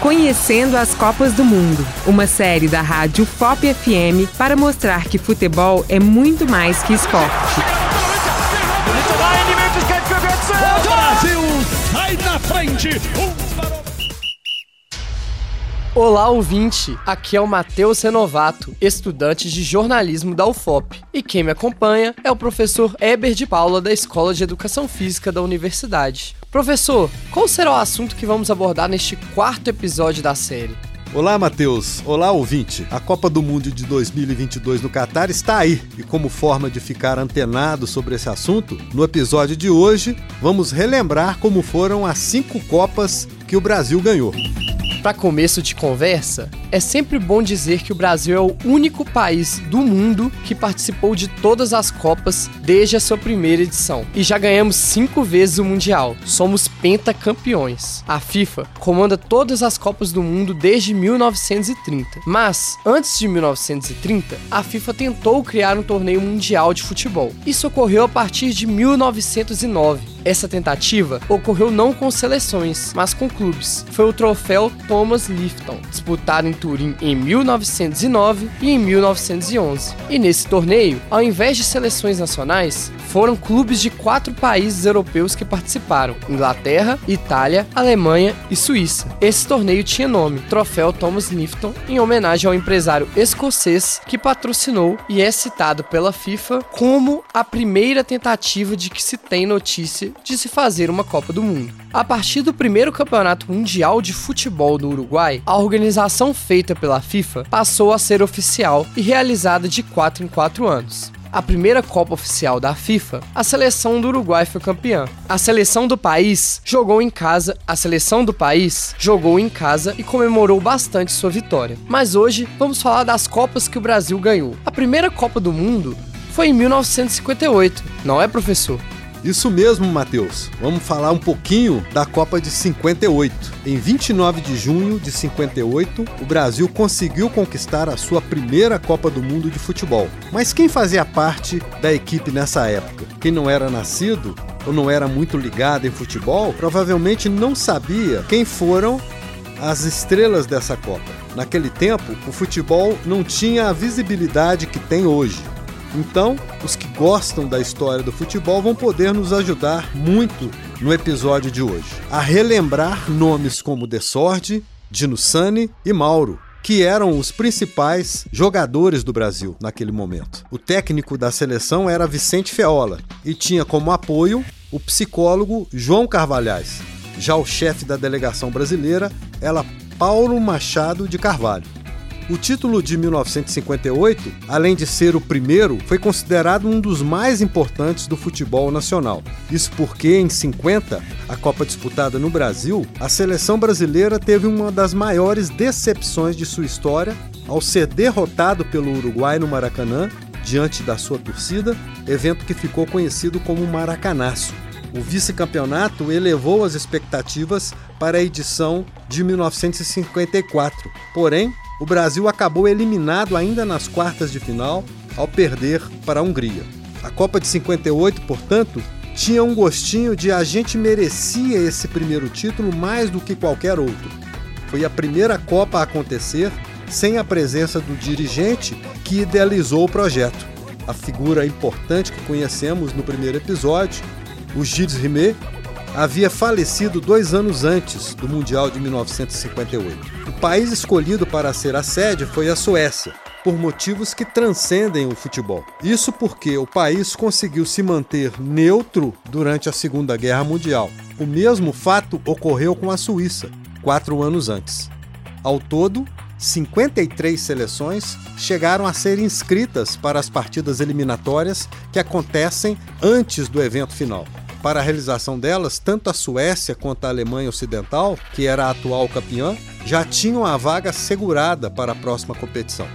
Conhecendo as Copas do Mundo, uma série da rádio FOP FM para mostrar que futebol é muito mais que esporte. O Brasil sai na frente! Olá, ouvinte! Aqui é o Matheus Renovato, estudante de jornalismo da UFOP. E quem me acompanha é o professor Eber de Paula, da Escola de Educação Física da Universidade. Professor, qual será o assunto que vamos abordar neste quarto episódio da série? Olá, Matheus. Olá, ouvinte. A Copa do Mundo de 2022 no Catar está aí. E como forma de ficar antenado sobre esse assunto, no episódio de hoje vamos relembrar como foram as cinco Copas que o Brasil ganhou. Para começo de conversa, é sempre bom dizer que o Brasil é o único país do mundo que participou de todas as Copas desde a sua primeira edição. E já ganhamos cinco vezes o Mundial. Somos pentacampeões. A FIFA comanda todas as Copas do Mundo desde 1930. Mas, antes de 1930, a FIFA tentou criar um torneio mundial de futebol. Isso ocorreu a partir de 1909 essa tentativa ocorreu não com seleções, mas com clubes. Foi o troféu Thomas Lifton, disputado em Turim em 1909 e em 1911. E nesse torneio, ao invés de seleções nacionais, foram clubes de quatro países europeus que participaram: Inglaterra, Itália, Alemanha e Suíça. Esse torneio tinha nome Troféu Thomas Lifton, em homenagem ao empresário escocês que patrocinou e é citado pela FIFA como a primeira tentativa de que se tem notícia de se fazer uma Copa do Mundo. A partir do primeiro campeonato mundial de futebol do Uruguai, a organização feita pela FIFA passou a ser oficial e realizada de 4 em 4 anos a primeira Copa Oficial da FIFA, a seleção do Uruguai foi campeã. A seleção do país jogou em casa, a seleção do país jogou em casa e comemorou bastante sua vitória. Mas hoje vamos falar das Copas que o Brasil ganhou. A primeira Copa do Mundo foi em 1958, não é, professor? Isso mesmo, Matheus. Vamos falar um pouquinho da Copa de 58. Em 29 de junho de 58, o Brasil conseguiu conquistar a sua primeira Copa do Mundo de futebol. Mas quem fazia parte da equipe nessa época? Quem não era nascido ou não era muito ligado em futebol, provavelmente não sabia quem foram as estrelas dessa Copa. Naquele tempo, o futebol não tinha a visibilidade que tem hoje. Então, os que gostam da história do futebol vão poder nos ajudar muito no episódio de hoje a relembrar nomes como Desorde, Dino Sani e Mauro, que eram os principais jogadores do Brasil naquele momento. O técnico da seleção era Vicente Feola e tinha como apoio o psicólogo João Carvalhais. Já o chefe da delegação brasileira era Paulo Machado de Carvalho. O título de 1958, além de ser o primeiro, foi considerado um dos mais importantes do futebol nacional. Isso porque, em 50, a Copa disputada no Brasil, a seleção brasileira teve uma das maiores decepções de sua história ao ser derrotado pelo Uruguai no Maracanã, diante da sua torcida, evento que ficou conhecido como Maracanaço. O vice-campeonato elevou as expectativas para a edição de 1954. Porém, o Brasil acabou eliminado ainda nas quartas de final ao perder para a Hungria. A Copa de 58, portanto, tinha um gostinho de a gente merecia esse primeiro título mais do que qualquer outro. Foi a primeira Copa a acontecer sem a presença do dirigente que idealizou o projeto. A figura importante que conhecemos no primeiro episódio, o Gilles Rimet, havia falecido dois anos antes do Mundial de 1958. País escolhido para ser a sede foi a Suécia, por motivos que transcendem o futebol. Isso porque o país conseguiu se manter neutro durante a Segunda Guerra Mundial. O mesmo fato ocorreu com a Suíça, quatro anos antes. Ao todo, 53 seleções chegaram a ser inscritas para as partidas eliminatórias que acontecem antes do evento final. Para a realização delas, tanto a Suécia quanto a Alemanha Ocidental, que era a atual campeã, já tinham a vaga segurada para a próxima competição.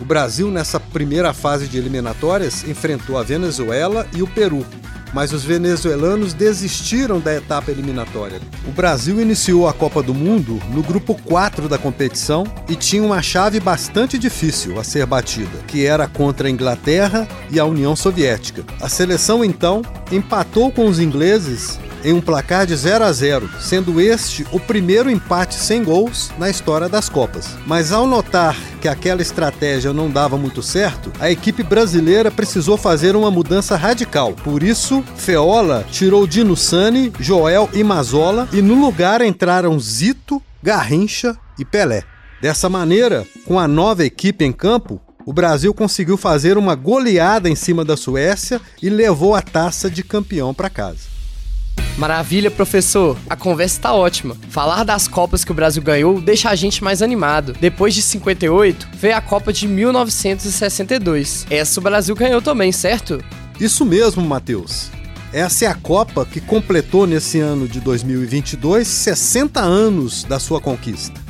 O Brasil, nessa primeira fase de eliminatórias, enfrentou a Venezuela e o Peru, mas os venezuelanos desistiram da etapa eliminatória. O Brasil iniciou a Copa do Mundo no grupo 4 da competição e tinha uma chave bastante difícil a ser batida, que era contra a Inglaterra e a União Soviética. A seleção então empatou com os ingleses em um placar de 0 a 0, sendo este o primeiro empate sem gols na história das Copas. Mas ao notar que aquela estratégia não dava muito certo, a equipe brasileira precisou fazer uma mudança radical. Por isso, Feola tirou Dino Sani, Joel e Mazola e no lugar entraram Zito, Garrincha e Pelé. Dessa maneira, com a nova equipe em campo, o Brasil conseguiu fazer uma goleada em cima da Suécia e levou a taça de campeão para casa. Maravilha, professor. A conversa está ótima. Falar das Copas que o Brasil ganhou deixa a gente mais animado. Depois de 58, veio a Copa de 1962. Essa o Brasil ganhou também, certo? Isso mesmo, Matheus. Essa é a Copa que completou nesse ano de 2022 60 anos da sua conquista.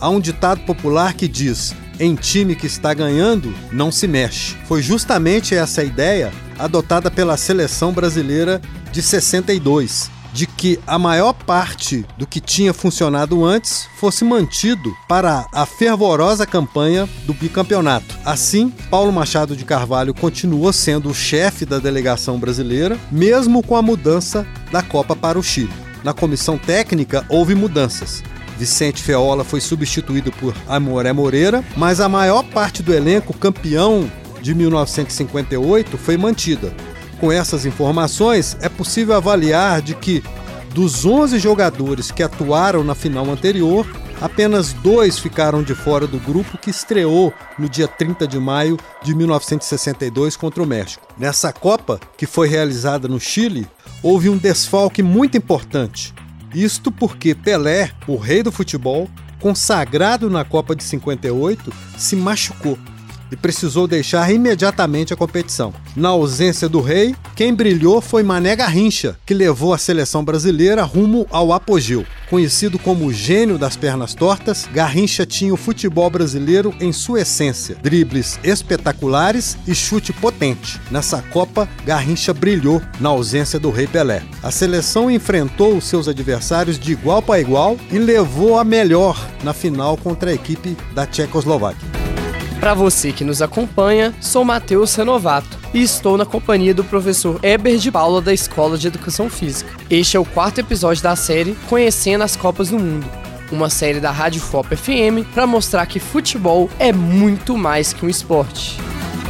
Há um ditado popular que diz: em time que está ganhando, não se mexe. Foi justamente essa ideia adotada pela seleção brasileira de 62, de que a maior parte do que tinha funcionado antes fosse mantido para a fervorosa campanha do bicampeonato. Assim, Paulo Machado de Carvalho continuou sendo o chefe da delegação brasileira, mesmo com a mudança da Copa para o Chile. Na comissão técnica houve mudanças. Vicente Feola foi substituído por Amoré Moreira, mas a maior parte do elenco campeão de 1958 foi mantida. Com essas informações, é possível avaliar de que dos 11 jogadores que atuaram na final anterior, apenas dois ficaram de fora do grupo que estreou no dia 30 de maio de 1962 contra o México. Nessa Copa, que foi realizada no Chile, houve um desfalque muito importante. Isto porque Pelé, o rei do futebol, consagrado na Copa de 58, se machucou e precisou deixar imediatamente a competição. Na ausência do rei, quem brilhou foi Mané Garrincha, que levou a seleção brasileira rumo ao apogeu. Conhecido como o gênio das pernas tortas, Garrincha tinha o futebol brasileiro em sua essência: dribles espetaculares e chute potente. Nessa Copa, Garrincha brilhou na ausência do Rei Pelé. A seleção enfrentou os seus adversários de igual para igual e levou a melhor na final contra a equipe da Tchecoslováquia. Para você que nos acompanha, sou Matheus Renovato e estou na companhia do professor Eber de Paula da Escola de Educação Física. Este é o quarto episódio da série Conhecendo as Copas do Mundo, uma série da Rádio Fop FM para mostrar que futebol é muito mais que um esporte.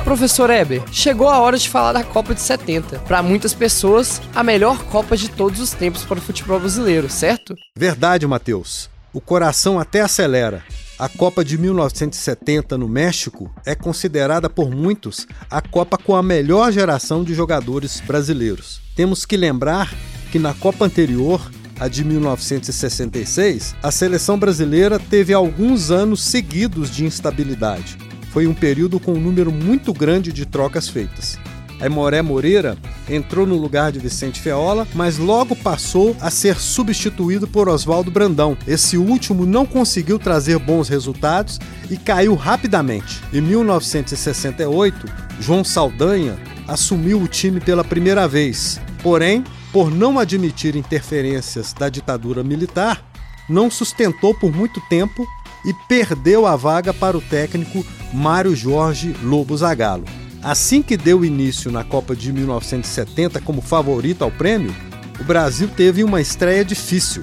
Professor Eber, chegou a hora de falar da Copa de 70. Para muitas pessoas, a melhor Copa de todos os tempos para o futebol brasileiro, certo? Verdade, Matheus. O coração até acelera. A Copa de 1970 no México é considerada por muitos a Copa com a melhor geração de jogadores brasileiros. Temos que lembrar que na Copa anterior, a de 1966, a seleção brasileira teve alguns anos seguidos de instabilidade. Foi um período com um número muito grande de trocas feitas. Aimoré Moreira entrou no lugar de Vicente Feola, mas logo passou a ser substituído por Oswaldo Brandão. Esse último não conseguiu trazer bons resultados e caiu rapidamente. Em 1968, João Saldanha assumiu o time pela primeira vez. Porém, por não admitir interferências da ditadura militar, não sustentou por muito tempo e perdeu a vaga para o técnico Mário Jorge Lobo Zagallo. Assim que deu início na Copa de 1970 como favorito ao prêmio, o Brasil teve uma estreia difícil.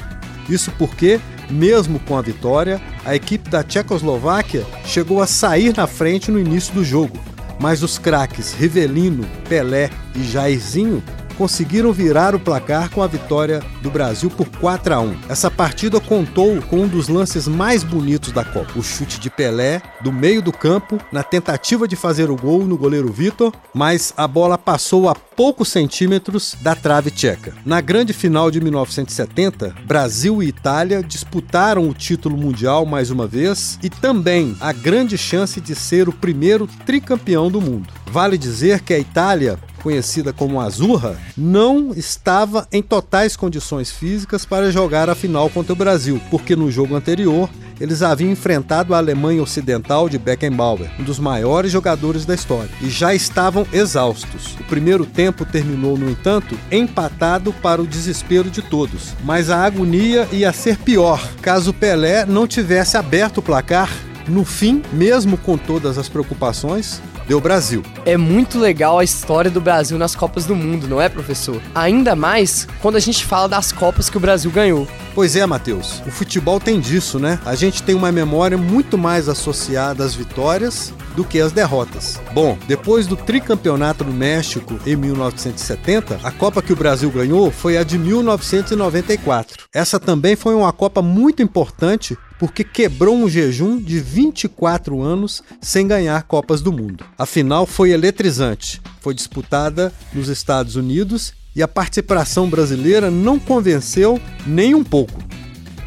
Isso porque, mesmo com a vitória, a equipe da Tchecoslováquia chegou a sair na frente no início do jogo, mas os craques Rivelino, Pelé e Jairzinho conseguiram virar o placar com a vitória do Brasil por 4 a 1. Essa partida contou com um dos lances mais bonitos da Copa, o chute de Pelé do meio do campo na tentativa de fazer o gol no goleiro Vitor, mas a bola passou a poucos centímetros da trave tcheca. Na grande final de 1970, Brasil e Itália disputaram o título mundial mais uma vez e também a grande chance de ser o primeiro tricampeão do mundo. Vale dizer que a Itália conhecida como Azurra, não estava em totais condições físicas para jogar a final contra o Brasil, porque no jogo anterior eles haviam enfrentado a Alemanha Ocidental de Beckenbauer, um dos maiores jogadores da história, e já estavam exaustos. O primeiro tempo terminou, no entanto, empatado para o desespero de todos, mas a agonia ia ser pior caso Pelé não tivesse aberto o placar. No fim, mesmo com todas as preocupações, deu Brasil. É muito legal a história do Brasil nas Copas do Mundo, não é, professor? Ainda mais quando a gente fala das Copas que o Brasil ganhou. Pois é, Matheus. O futebol tem disso, né? A gente tem uma memória muito mais associada às vitórias do que às derrotas. Bom, depois do tricampeonato do México em 1970, a Copa que o Brasil ganhou foi a de 1994. Essa também foi uma Copa muito importante porque quebrou um jejum de 24 anos sem ganhar Copas do Mundo. A final foi eletrizante. Foi disputada nos Estados Unidos e a participação brasileira não convenceu nem um pouco.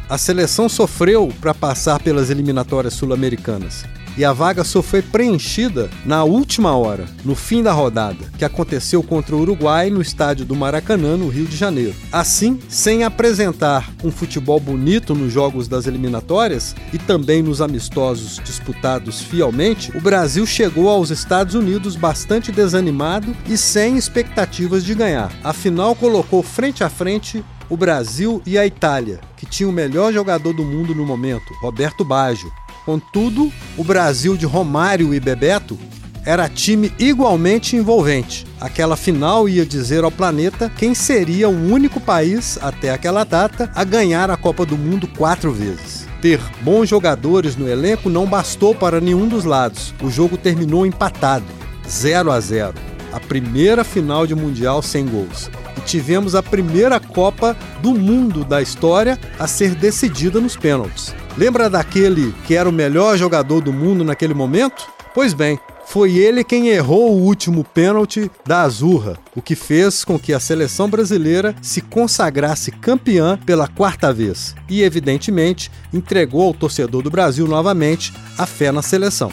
A seleção sofreu para passar pelas eliminatórias sul-americanas e a vaga só foi preenchida na última hora, no fim da rodada, que aconteceu contra o Uruguai no estádio do Maracanã, no Rio de Janeiro. Assim, sem apresentar um futebol bonito nos jogos das eliminatórias e também nos amistosos disputados fielmente, o Brasil chegou aos Estados Unidos bastante desanimado e sem expectativas de ganhar. Afinal, colocou frente a frente o Brasil e a Itália, que tinha o melhor jogador do mundo no momento, Roberto Baggio, Contudo, o Brasil de Romário e Bebeto era time igualmente envolvente. Aquela final ia dizer ao planeta quem seria o único país, até aquela data, a ganhar a Copa do Mundo quatro vezes. Ter bons jogadores no elenco não bastou para nenhum dos lados. O jogo terminou empatado, 0 a 0. A primeira final de Mundial sem gols. E tivemos a primeira Copa do Mundo da história a ser decidida nos pênaltis. Lembra daquele que era o melhor jogador do mundo naquele momento? Pois bem, foi ele quem errou o último pênalti da Azurra, o que fez com que a seleção brasileira se consagrasse campeã pela quarta vez e, evidentemente, entregou ao torcedor do Brasil novamente a fé na seleção.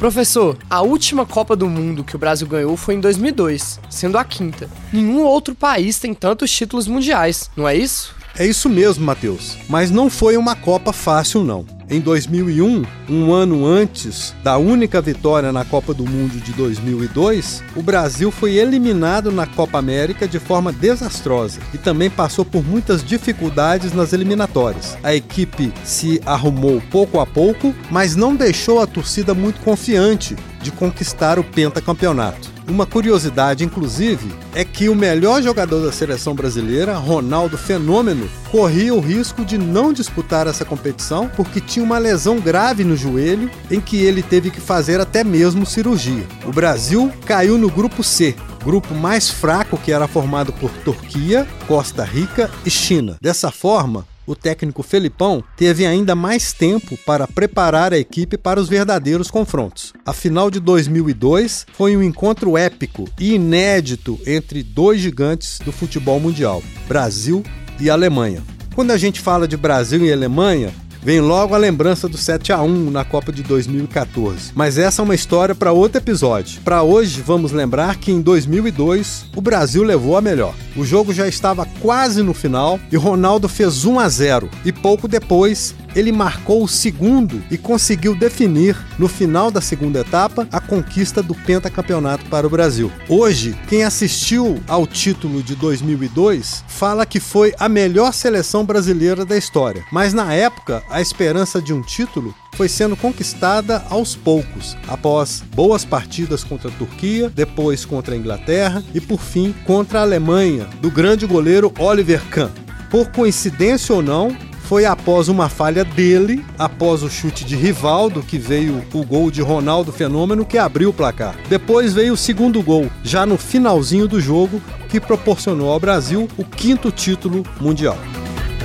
Professor, a última Copa do Mundo que o Brasil ganhou foi em 2002, sendo a quinta. Nenhum outro país tem tantos títulos mundiais, não é isso? É isso mesmo, Matheus. Mas não foi uma Copa fácil, não. Em 2001, um ano antes da única vitória na Copa do Mundo de 2002, o Brasil foi eliminado na Copa América de forma desastrosa e também passou por muitas dificuldades nas eliminatórias. A equipe se arrumou pouco a pouco, mas não deixou a torcida muito confiante de conquistar o pentacampeonato. Uma curiosidade, inclusive, é que o melhor jogador da seleção brasileira, Ronaldo Fenômeno, corria o risco de não disputar essa competição porque tinha uma lesão grave no joelho em que ele teve que fazer até mesmo cirurgia. O Brasil caiu no grupo C, grupo mais fraco que era formado por Turquia, Costa Rica e China. Dessa forma, o técnico Felipão teve ainda mais tempo para preparar a equipe para os verdadeiros confrontos. A final de 2002 foi um encontro épico e inédito entre dois gigantes do futebol mundial, Brasil e Alemanha. Quando a gente fala de Brasil e Alemanha, Vem logo a lembrança do 7 a 1 na Copa de 2014. Mas essa é uma história para outro episódio. Para hoje, vamos lembrar que em 2002 o Brasil levou a melhor. O jogo já estava quase no final e Ronaldo fez 1 a 0 e pouco depois ele marcou o segundo e conseguiu definir, no final da segunda etapa, a conquista do pentacampeonato para o Brasil. Hoje, quem assistiu ao título de 2002 fala que foi a melhor seleção brasileira da história, mas na época a esperança de um título foi sendo conquistada aos poucos, após boas partidas contra a Turquia, depois contra a Inglaterra e por fim contra a Alemanha, do grande goleiro Oliver Kahn. Por coincidência ou não, foi após uma falha dele, após o chute de Rivaldo, que veio o gol de Ronaldo Fenômeno, que abriu o placar. Depois veio o segundo gol, já no finalzinho do jogo, que proporcionou ao Brasil o quinto título mundial.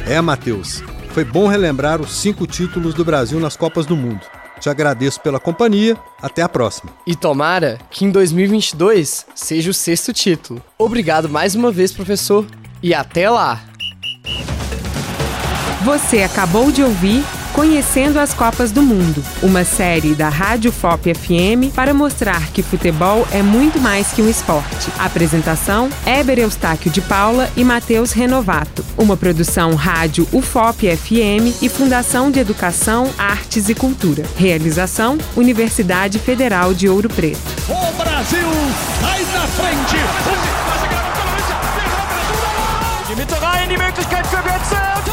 É, Matheus, foi bom relembrar os cinco títulos do Brasil nas Copas do Mundo. Te agradeço pela companhia. Até a próxima. E tomara que em 2022 seja o sexto título. Obrigado mais uma vez, professor, e até lá! Você acabou de ouvir Conhecendo as Copas do Mundo, uma série da Rádio FOP FM para mostrar que futebol é muito mais que um esporte. Apresentação: Éber Eustáquio de Paula e Matheus Renovato. Uma produção Rádio UFOP FM e Fundação de Educação, Artes e Cultura. Realização: Universidade Federal de Ouro Preto. O Brasil sai na frente! Die Mitte rein, die Möglichkeit für Götze.